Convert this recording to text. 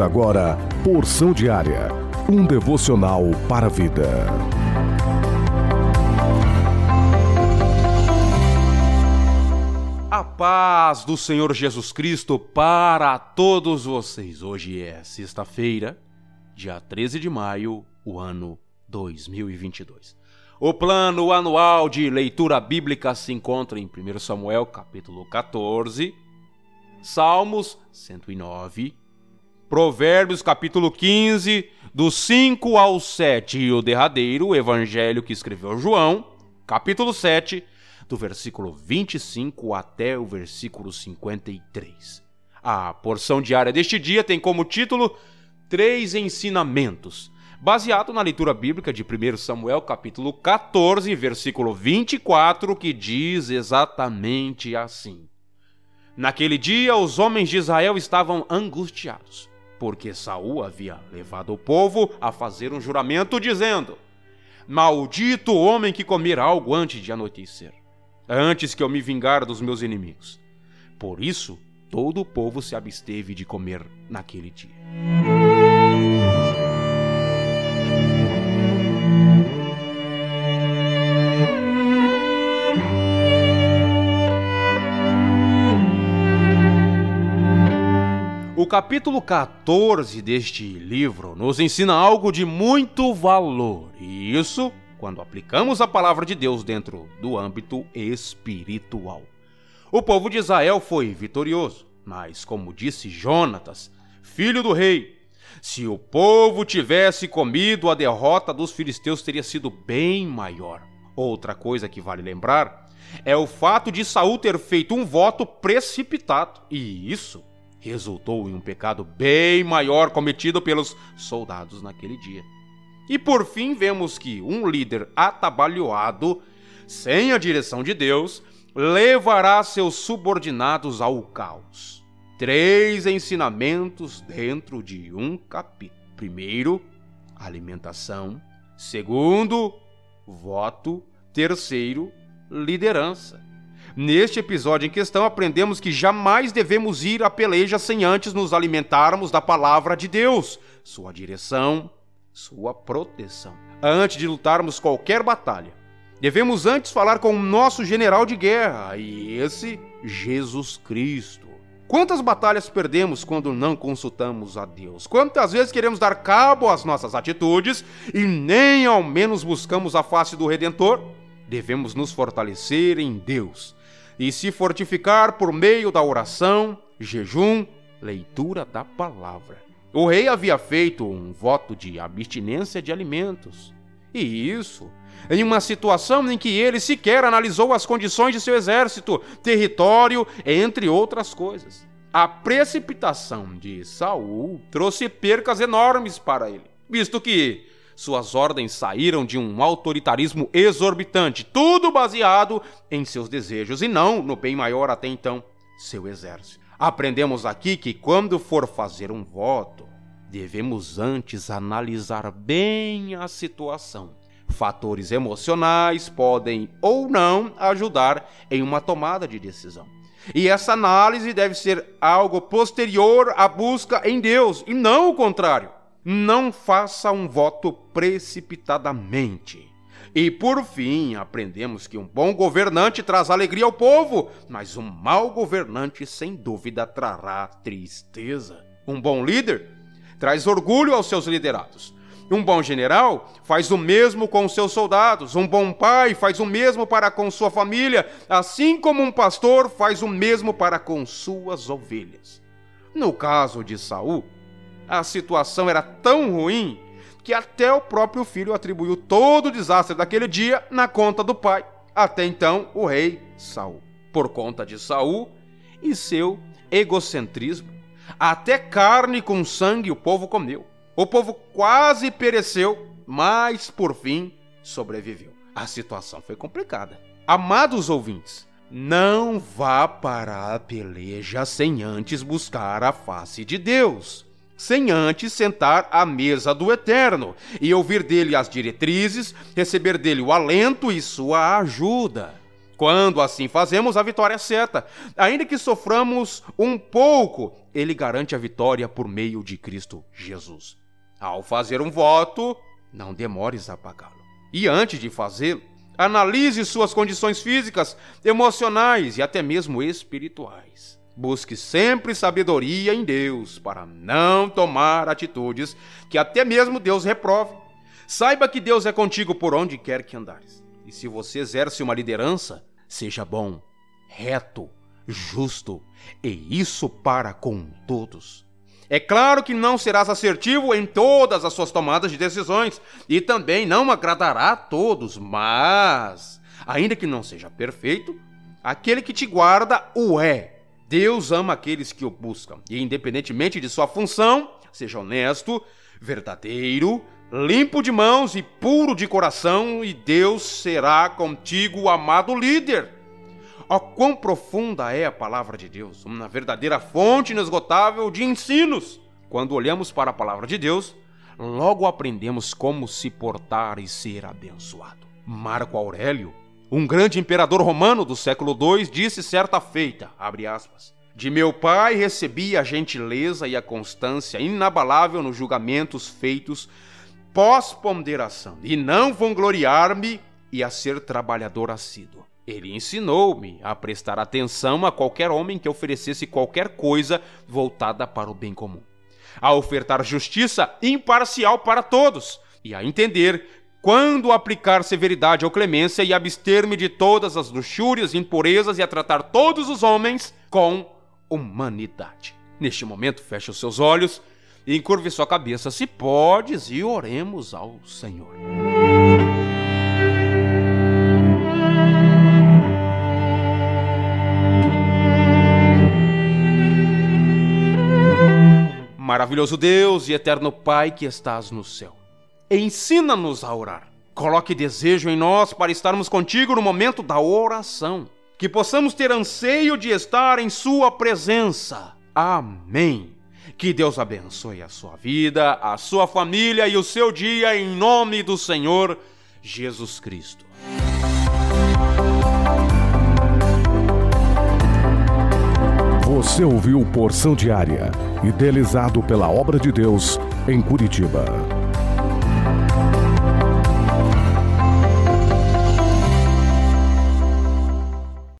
Agora Porção Diária, um devocional para a vida. A paz do Senhor Jesus Cristo para todos vocês. Hoje é sexta-feira, dia 13 de maio, o ano 2022. O plano anual de leitura bíblica se encontra em 1 Samuel, capítulo 14, Salmos 109, Provérbios capítulo 15, do 5 ao 7, e o derradeiro, o evangelho que escreveu João, capítulo 7, do versículo 25 até o versículo 53. A porção diária deste dia tem como título Três Ensinamentos, baseado na leitura bíblica de 1 Samuel capítulo 14, versículo 24, que diz exatamente assim: Naquele dia os homens de Israel estavam angustiados porque Saul havia levado o povo a fazer um juramento dizendo: Maldito o homem que comer algo antes de anoitecer, antes que eu me vingar dos meus inimigos. Por isso, todo o povo se absteve de comer naquele dia. O capítulo 14 deste livro nos ensina algo de muito valor, e isso quando aplicamos a palavra de Deus dentro do âmbito espiritual. O povo de Israel foi vitorioso, mas, como disse Jonatas, filho do rei, se o povo tivesse comido a derrota dos filisteus teria sido bem maior. Outra coisa que vale lembrar é o fato de Saul ter feito um voto precipitado, e isso resultou em um pecado bem maior cometido pelos soldados naquele dia. E por fim, vemos que um líder atabalhoado, sem a direção de Deus, levará seus subordinados ao caos. Três ensinamentos dentro de um capítulo. Primeiro, alimentação. Segundo, voto. Terceiro, liderança. Neste episódio em questão, aprendemos que jamais devemos ir à peleja sem antes nos alimentarmos da palavra de Deus, sua direção, sua proteção. Antes de lutarmos qualquer batalha, devemos antes falar com o nosso general de guerra, e esse, Jesus Cristo. Quantas batalhas perdemos quando não consultamos a Deus? Quantas vezes queremos dar cabo às nossas atitudes e nem ao menos buscamos a face do Redentor? Devemos nos fortalecer em Deus e se fortificar por meio da oração, jejum, leitura da palavra. O rei havia feito um voto de abstinência de alimentos. E isso em uma situação em que ele sequer analisou as condições de seu exército, território, entre outras coisas. A precipitação de Saul trouxe percas enormes para ele, visto que suas ordens saíram de um autoritarismo exorbitante, tudo baseado em seus desejos e não no bem maior até então, seu exército. Aprendemos aqui que quando for fazer um voto, devemos antes analisar bem a situação. Fatores emocionais podem ou não ajudar em uma tomada de decisão. E essa análise deve ser algo posterior à busca em Deus e não o contrário não faça um voto precipitadamente. E por fim, aprendemos que um bom governante traz alegria ao povo, mas um mau governante sem dúvida trará tristeza. Um bom líder traz orgulho aos seus liderados. Um bom general faz o mesmo com seus soldados. Um bom pai faz o mesmo para com sua família, assim como um pastor faz o mesmo para com suas ovelhas. No caso de Saul, a situação era tão ruim que até o próprio filho atribuiu todo o desastre daquele dia na conta do pai, até então o rei Saul. Por conta de Saul e seu egocentrismo, até carne com sangue o povo comeu. O povo quase pereceu, mas por fim sobreviveu. A situação foi complicada. Amados ouvintes, não vá para a peleja sem antes buscar a face de Deus sem antes sentar à mesa do Eterno e ouvir dele as diretrizes, receber dele o alento e sua ajuda. Quando assim fazemos, a vitória é certa. Ainda que soframos um pouco, ele garante a vitória por meio de Cristo Jesus. Ao fazer um voto, não demores a pagá-lo. E antes de fazê-lo, analise suas condições físicas, emocionais e até mesmo espirituais. Busque sempre sabedoria em Deus para não tomar atitudes que até mesmo Deus reprove. Saiba que Deus é contigo por onde quer que andares. E se você exerce uma liderança, seja bom, reto, justo, e isso para com todos. É claro que não serás assertivo em todas as suas tomadas de decisões e também não agradará a todos, mas, ainda que não seja perfeito, aquele que te guarda o é. Deus ama aqueles que o buscam e, independentemente de sua função, seja honesto, verdadeiro, limpo de mãos e puro de coração, e Deus será contigo, amado líder. Ó, quão profunda é a palavra de Deus, uma verdadeira fonte inesgotável de ensinos. Quando olhamos para a palavra de Deus, logo aprendemos como se portar e ser abençoado. Marco Aurélio, um grande imperador romano do século II, disse certa feita, aspas, de meu pai recebi a gentileza e a constância inabalável nos julgamentos feitos pós-ponderação, e não vangloriar-me e a ser trabalhador assíduo. Ele ensinou-me a prestar atenção a qualquer homem que oferecesse qualquer coisa voltada para o bem comum, a ofertar justiça imparcial para todos e a entender quando aplicar severidade ou clemência e abster-me de todas as luxúrias impurezas e a tratar todos os homens com humanidade. Neste momento, feche os seus olhos e encurve sua cabeça, se podes, e oremos ao Senhor. Maravilhoso Deus e eterno Pai que estás no céu, ensina-nos a orar. Coloque desejo em nós para estarmos contigo no momento da oração. Que possamos ter anseio de estar em Sua presença. Amém. Que Deus abençoe a sua vida, a sua família e o seu dia em nome do Senhor Jesus Cristo. Você ouviu Porção Diária, idealizado pela Obra de Deus em Curitiba.